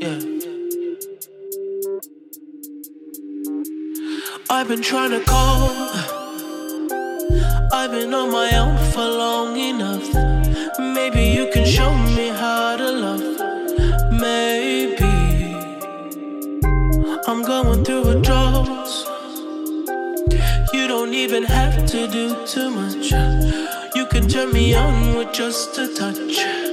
Yeah. I've been trying to call. I've been on my own for long enough. Maybe you can show me how to love. Maybe I'm going through withdrawals. You don't even have to do too much. You can turn me on with just a touch.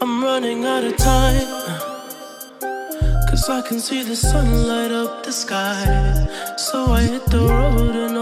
I'm running out of time. Cause I can see the sun light up the sky. So I hit the road and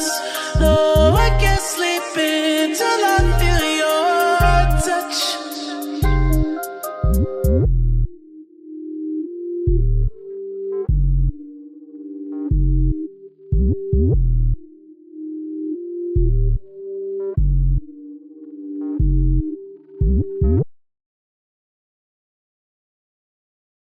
It's.